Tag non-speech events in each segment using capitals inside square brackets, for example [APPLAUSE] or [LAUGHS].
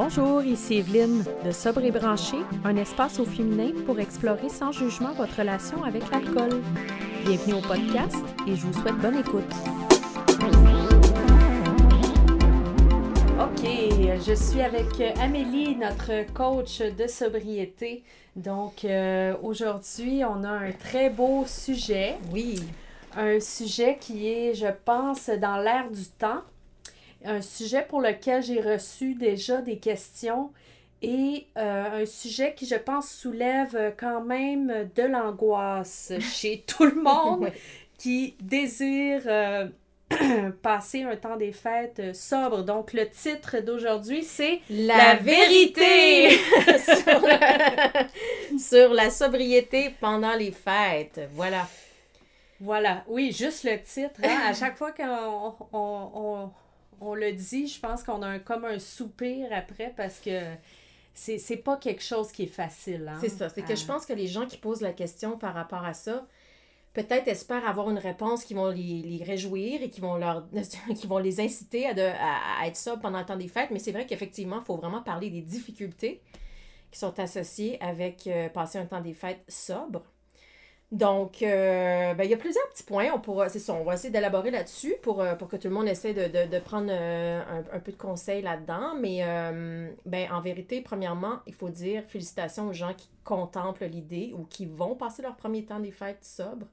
Bonjour, ici Evelyne de Sobre et Branché, un espace au féminin pour explorer sans jugement votre relation avec l'alcool. Bienvenue au podcast et je vous souhaite bonne écoute. OK, je suis avec Amélie, notre coach de sobriété. Donc euh, aujourd'hui, on a un très beau sujet. Oui. Un sujet qui est, je pense, dans l'air du temps un sujet pour lequel j'ai reçu déjà des questions et euh, un sujet qui, je pense, soulève quand même de l'angoisse [LAUGHS] chez tout le monde qui désire euh, [CLEARS THROAT] passer un temps des fêtes sobre. Donc, le titre d'aujourd'hui, c'est La, vérité, [LAUGHS] [LAUGHS] sur, la... sobriété pendant les fêtes. Voilà. Voilà, oui, juste le titre. Hein. À chaque fois qu'on on le dit, je pense qu'on a un, comme un soupir après parce que c'est pas quelque chose qui est facile. Hein, c'est ça. C'est que je pense que les gens qui posent la question par rapport à ça, peut-être espèrent avoir une réponse qui vont les, réjouir et qui vont, leur, [LAUGHS] qui vont les inciter à, de, à, être sobres pendant le temps des fêtes. Mais c'est vrai qu'effectivement, il faut vraiment parler des difficultés qui sont associées avec euh, passer un temps des fêtes sobre. Donc, euh, ben, il y a plusieurs petits points. On pourra, ça, on va essayer d'élaborer là-dessus pour, euh, que tout le monde essaie de, prendre euh, un, peu de conseils là-dedans. Mais ben, en vérité, premièrement, il faut dire félicitations aux gens qui contemplent l'idée ou qui vont passer leur premier temps des fêtes sobres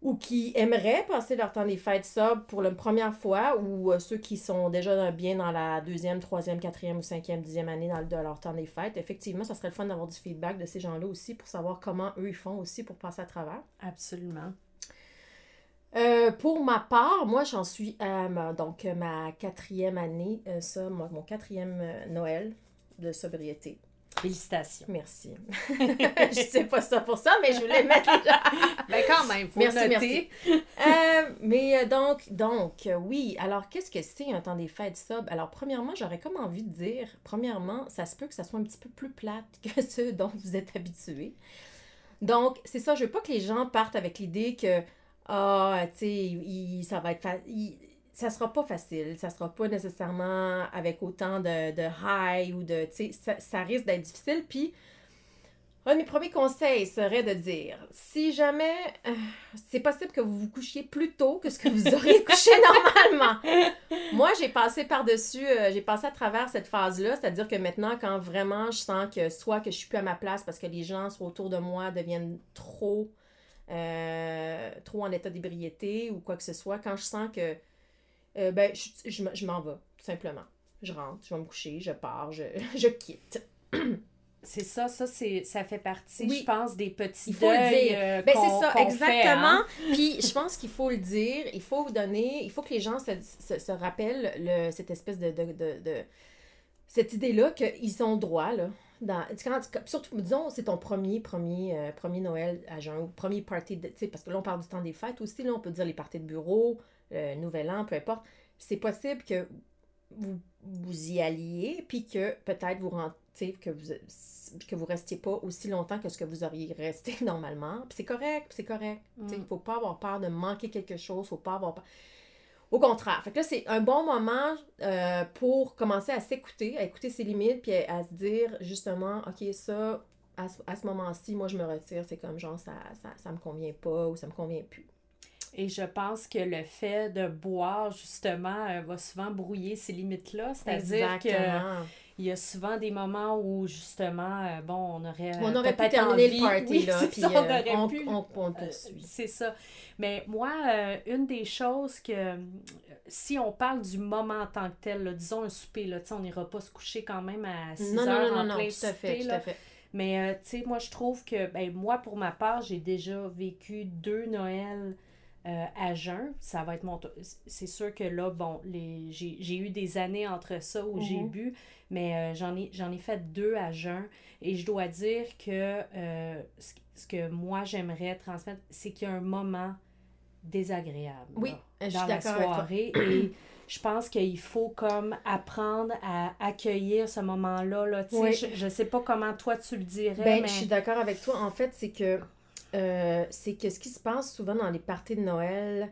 ou qui aimeraient passer leur temps des fêtes sobres pour la première fois, ou euh, ceux qui sont déjà bien dans la deuxième, troisième, quatrième ou cinquième, dixième année dans, de leur temps des fêtes, effectivement, ça serait le fun d'avoir du feedback de ces gens-là aussi pour savoir comment eux ils font aussi pour passer à travers. Absolument. Euh, pour ma part, moi, j'en suis à ma, donc, ma quatrième année, euh, ça, mon quatrième Noël de sobriété. Félicitations. Merci. [LAUGHS] je sais pas ça pour ça, mais je voulais mettre là. [LAUGHS] ben quand même, faut merci, merci. Euh, mais euh, donc, donc euh, oui. Alors, qu'est-ce que c'est un temps des fêtes sub? Alors, premièrement, j'aurais comme envie de dire, premièrement, ça se peut que ça soit un petit peu plus plate [LAUGHS] que ceux dont vous êtes habitués. Donc, c'est ça, je veux pas que les gens partent avec l'idée que, ah, tu sais, ça va être ça sera pas facile. Ça sera pas nécessairement avec autant de, de high ou de. Tu sais, ça, risque d'être difficile. Puis, un de mes premiers conseils serait de dire si jamais euh, c'est possible que vous vous couchiez plus tôt que ce que vous auriez [LAUGHS] couché normalement. Moi, j'ai passé par-dessus, euh, j'ai passé à travers cette phase-là, c'est-à-dire que maintenant, quand vraiment je sens que soit que je suis plus à ma place parce que les gens sont autour de moi deviennent trop, euh, trop en état d'ébriété ou quoi que ce soit, quand je sens que euh, ben, je, je, m'en vais, tout simplement. Je rentre, je vais me coucher, je pars, je, [LAUGHS] je quitte. C'est ça, ça, c'est, ça fait partie, je pense, des petits il faut le dire. Euh, ben, c'est ça, exactement. Hein. [LAUGHS] Puis je pense qu'il faut le dire, il faut vous donner, il faut que les gens se, se, se rappellent le, cette espèce de, de, de, de cette idée-là qu'ils ont droit, là. Dans, quand, surtout, disons, c'est ton premier, premier, euh, premier Noël à jeun, premier party, de, parce que là, on parle du temps des fêtes aussi, là, on peut dire les parties de bureau, le Nouvel An, peu importe, c'est possible que vous, vous y alliez, puis que peut-être vous rentrez, que vous que vous restiez pas aussi longtemps que ce que vous auriez resté [LAUGHS] normalement. Puis c'est correct, c'est correct. Il ne faut pas avoir peur de manquer quelque chose, faut pas avoir peur. Au contraire. Fait que là, c'est un bon moment euh, pour commencer à s'écouter, à écouter ses limites, puis à, se dire justement, OK, ça, à, ce moment-ci, moi, je me retire. C'est comme genre, ça, ça, ça me convient pas ou ça me convient plus. Et je pense que le fait de boire, justement, euh, va souvent brouiller ces limites-là. C'est-à-dire que il y a souvent des moments où, justement, euh, bon, on aurait. On aurait pu terminer le party, là. Puis, on euh, aurait pu. On, c'est ça. Mais moi, une des choses que. Si on parle du moment en tant que tel, disons un souper, là, on n'ira pas se coucher quand même à 6 non, heures non, non, en plein tout à fait, tout à fait. Mais, tu sais, moi, je trouve que, ben, moi, pour ma part, j'ai déjà vécu deux Noëls euh, à jeun, ça va être mon C'est sûr que là, bon, les... j'ai eu des années entre ça où j'ai mhm. bu, mais euh, j'en ai, ai fait deux à jeun. Et je dois dire que euh, ce, que moi j'aimerais transmettre, c'est qu'il y a un moment désagréable oui, dans la soirée. et [CLEARS THROAT] je pense qu'il faut comme apprendre à accueillir ce moment-là. Là, je, ne sais pas comment toi tu le dirais. Ben, Je suis d'accord avec toi. En fait, c'est que euh, c'est que ce qui se passe souvent dans les parties de Noël,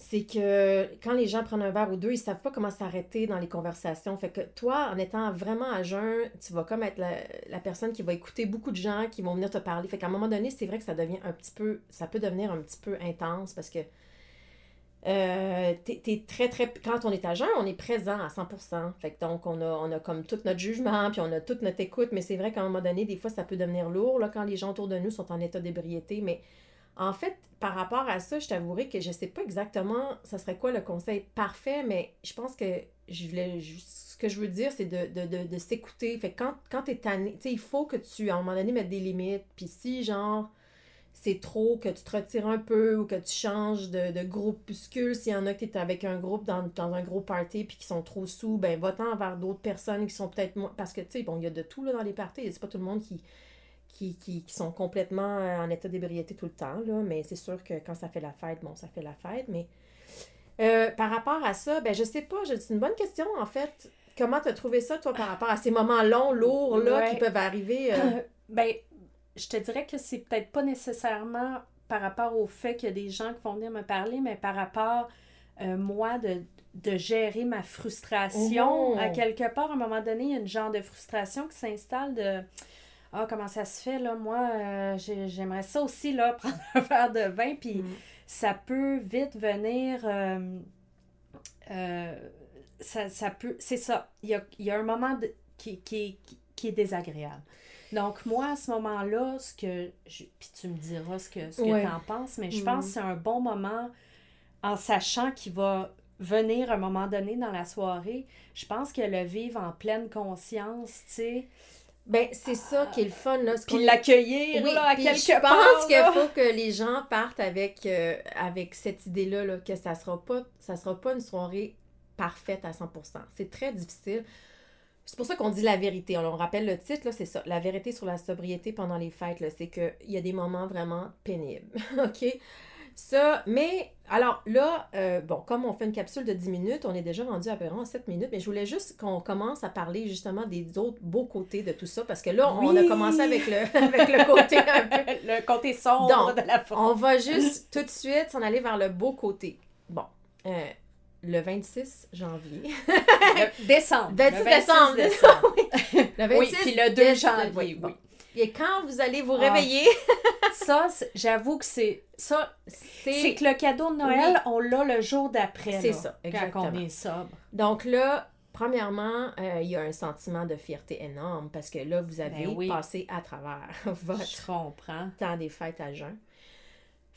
c'est que quand les gens prennent un verre ou deux, ils savent pas comment s'arrêter dans les conversations. Fait que toi, en étant vraiment à jeun, tu vas comme être la, personne qui va écouter beaucoup de gens qui vont venir te parler. Fait qu'à un moment donné, c'est vrai que ça devient un petit peu, ça peut devenir un petit peu intense parce que euh, t'es, très, très. Quand on est jeun, on est présent à 100%. Fait que donc, on a, on a comme tout notre jugement, puis on a toute notre écoute, mais c'est vrai qu'à un moment donné, des fois, ça peut devenir lourd là, quand les gens autour de nous sont en état d'ébriété. Mais en fait, par rapport à ça, je t'avouerai que je sais pas exactement ça serait quoi le conseil parfait, mais je pense que je voulais ce que je veux dire, c'est de, s'écouter. Fait quand, quand tanné, tu sais, il faut que tu, à un moment donné, mettes des limites. Puis si, genre, c'est trop, que tu te retires un peu ou que tu changes de, de groupuscule, s'il y en a qui est avec un groupe dans, un gros party puis qui sont trop sous, ben va-t'en vers d'autres personnes qui sont peut-être moins... Parce que, tu sais, bon, il y a de tout là, dans les parties. C'est pas tout le monde qui qui, sont complètement euh, en état d'ébriété tout le temps, là, mais c'est sûr que quand ça fait la fête, bon, ça fait la fête, mais euh, par rapport à ça, ben je sais pas, c'est une bonne question en fait. Comment tu as trouvé ça, toi, par rapport à ces moments longs, lourds, là, qui peuvent arriver? Euh? [COUGHS] ben, je te dirais que c'est peut-être pas nécessairement par rapport au fait qu'il y a des gens qui vont venir me parler, mais par rapport, moi, de, de gérer ma frustration. À oh! quelque part, à un moment donné, il y a une genre de frustration qui s'installe de ah, comment ça se fait, là, moi, euh, j'aimerais ça aussi, là, [LAUGHS] prendre un verre de vin, puis mm. ça peut vite venir. Euh, euh, ça, peut. C'est ça. Il y a, un moment qui, qui, est désagréable. Donc, moi, à ce moment-là, ce que. puis tu me diras ce que, ce que tu en penses, mais je pense mm. que c'est un bon moment en sachant qu'il va venir un moment donné dans la soirée. Je pense que le vivre en pleine conscience, tu sais ben, c'est ça qui est le fun, là. Puis l'accueillir, là, à quelque part. Je pense qu'il faut que les gens partent avec, euh, avec cette idée-là, là, que ça sera pas, ça sera pas une soirée parfaite à 100%. C'est très difficile. C'est pour ça qu'on dit la vérité. On, rappelle le titre, là, c'est ça. La vérité sur la sobriété pendant les fêtes, là, c'est qu'il y a des moments vraiment pénibles. [LAUGHS] OK? Ça, mais alors là, euh, bon, comme on fait une capsule de 10 minutes, on est déjà rendu à peu près 7 minutes, mais je voulais juste qu'on commence à parler justement des autres beaux côtés de tout ça, parce que là, on a commencé avec le, [LAUGHS] avec le côté un peu... [LAUGHS] le côté sombre de la On va juste tout de suite s'en aller vers le beau côté. Bon, euh, le 26 janvier. [LAUGHS] décembre. 26 décembre. décembre. [LAUGHS] le 26 oui, puis le 2 janvier, oui. Et quand vous allez vous ah. réveiller? [LAUGHS] ça, j'avoue que c'est. Ça, c'est que le cadeau de Noël, on l'a le jour d'après. C'est ça, exactement. Quand on est sobre. Donc là, premièrement, euh, il y a un sentiment de fierté énorme parce que là, vous avez ben passé à travers votre temps des fêtes à jeun.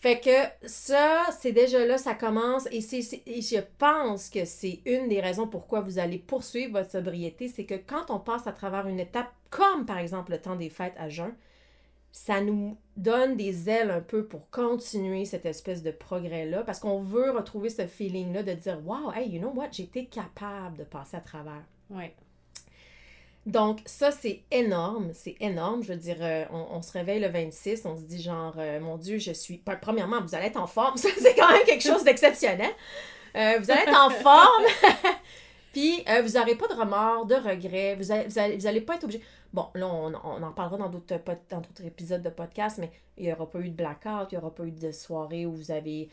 Fait que ça, c'est déjà là, ça commence. Et, et je pense que c'est une des raisons pourquoi vous allez poursuivre votre sobriété. C'est que quand on passe à travers une étape comme par exemple le temps des fêtes à jeun, ça nous donne des ailes un peu pour continuer cette espèce de progrès-là. Parce qu'on veut retrouver ce feeling-là de dire Wow, hey, you know what, été capable de passer à travers. Ouais. Donc, ça, c'est énorme. C'est énorme. Je veux dire, euh, on, se réveille le 26, on se dit genre, euh, mon Dieu, je suis. Premièrement, vous allez être en forme. [LAUGHS] Ça, c'est quand même quelque chose d'exceptionnel. Euh, vous allez être en forme. [LAUGHS] Puis, vous n'aurez pas de remords, de regrets. Vous n'allez allez, pas être obligé. Bon, là, on, en parlera dans d'autres, dans d'autres épisodes de podcast, mais il n'y aura pas eu de blackout, il n'y aura pas eu de soirée où vous avez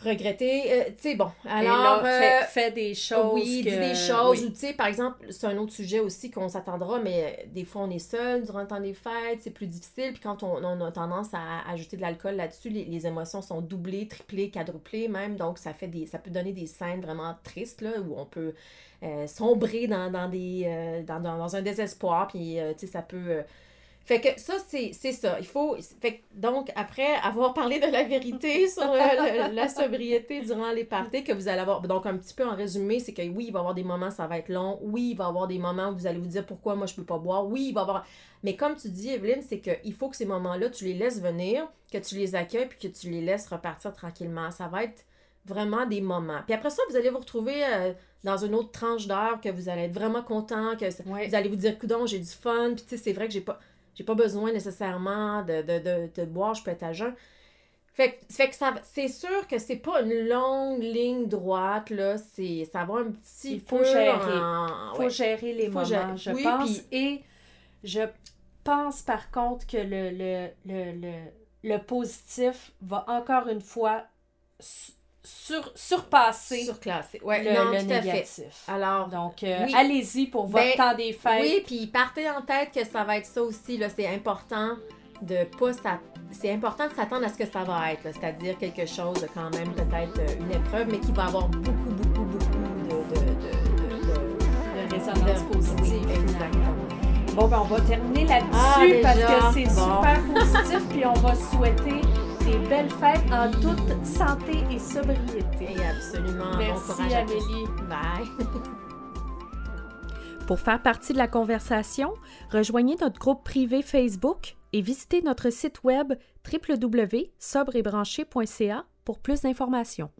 regretter. Euh, tu sais, bon, alors... Euh, fait, des choses. Oui, dit des choses. Ou, tu sais, par exemple, c'est un autre sujet aussi qu'on s'attendra, mais euh, des fois, on est seul durant le temps des fêtes, c'est plus difficile. Puis quand on, on, a tendance à ajouter de l'alcool là-dessus, les, les, émotions sont doublées, triplées, quadruplées même. Donc, ça fait des ça peut donner des scènes vraiment tristes, là, où on peut sombrer dans, dans des, dans, dans, un désespoir. Puis, tu sais, ça peut fait que ça, c'est ça. Il faut. Fait donc, après avoir parlé de la vérité sur euh, la sobriété durant les parties que vous allez avoir. Donc, un petit peu en résumé, c'est que oui, il va y avoir des moments, ça va être long. Oui, il va y avoir des moments où vous allez vous dire pourquoi moi je peux pas boire. Oui, il va y avoir. Mais comme tu dis, Evelyne, c'est qu'il faut que ces moments-là, tu les laisses venir, que tu les accueilles, puis que tu les laisses repartir tranquillement. Ça va être vraiment des moments. Puis après ça, vous allez vous retrouver euh, dans une autre tranche d'heure que vous allez être vraiment content, que vous allez vous dire, coudon, j'ai du fun, puis tu sais, c'est vrai que j'ai pas j'ai pas besoin nécessairement de, de, de, boire, je peux être à jeun. Fait, fait que ça c'est sûr que c'est pas une longue ligne droite, là. C'est, ça va un petit Il faut gérer. Il faut gérer les moments, je pense. Et je pense par contre que le, le, le, le, le positif va encore une fois sur, surpasser Surclassé. Ouais, le, non, le tout à fait. négatif. Alors, Donc, euh, Oui. allez-y pour votre Ben, temps des fêtes. oui, puis partez en tête que ça va être ça aussi. Là, c'est important de pas c'est important de s'attendre à ce que ça va être. C'est-à-dire quelque chose de quand même peut-être euh, une épreuve, mais qui va avoir beaucoup, beaucoup, beaucoup de, de, de, de, résonance positive. Exactement. Bon, ben, on va terminer là-dessus Ah, parce que c'est Bon. super positif. Puis on va souhaiter des belles fêtes en toute santé et sobriété. Et absolument. bon Merci, courage à tous. Amélie. Bye. [LAUGHS] Pour faire partie de la conversation, rejoignez notre groupe privé Facebook et visitez notre site web www.sobreetbranché.ca pour plus d'informations.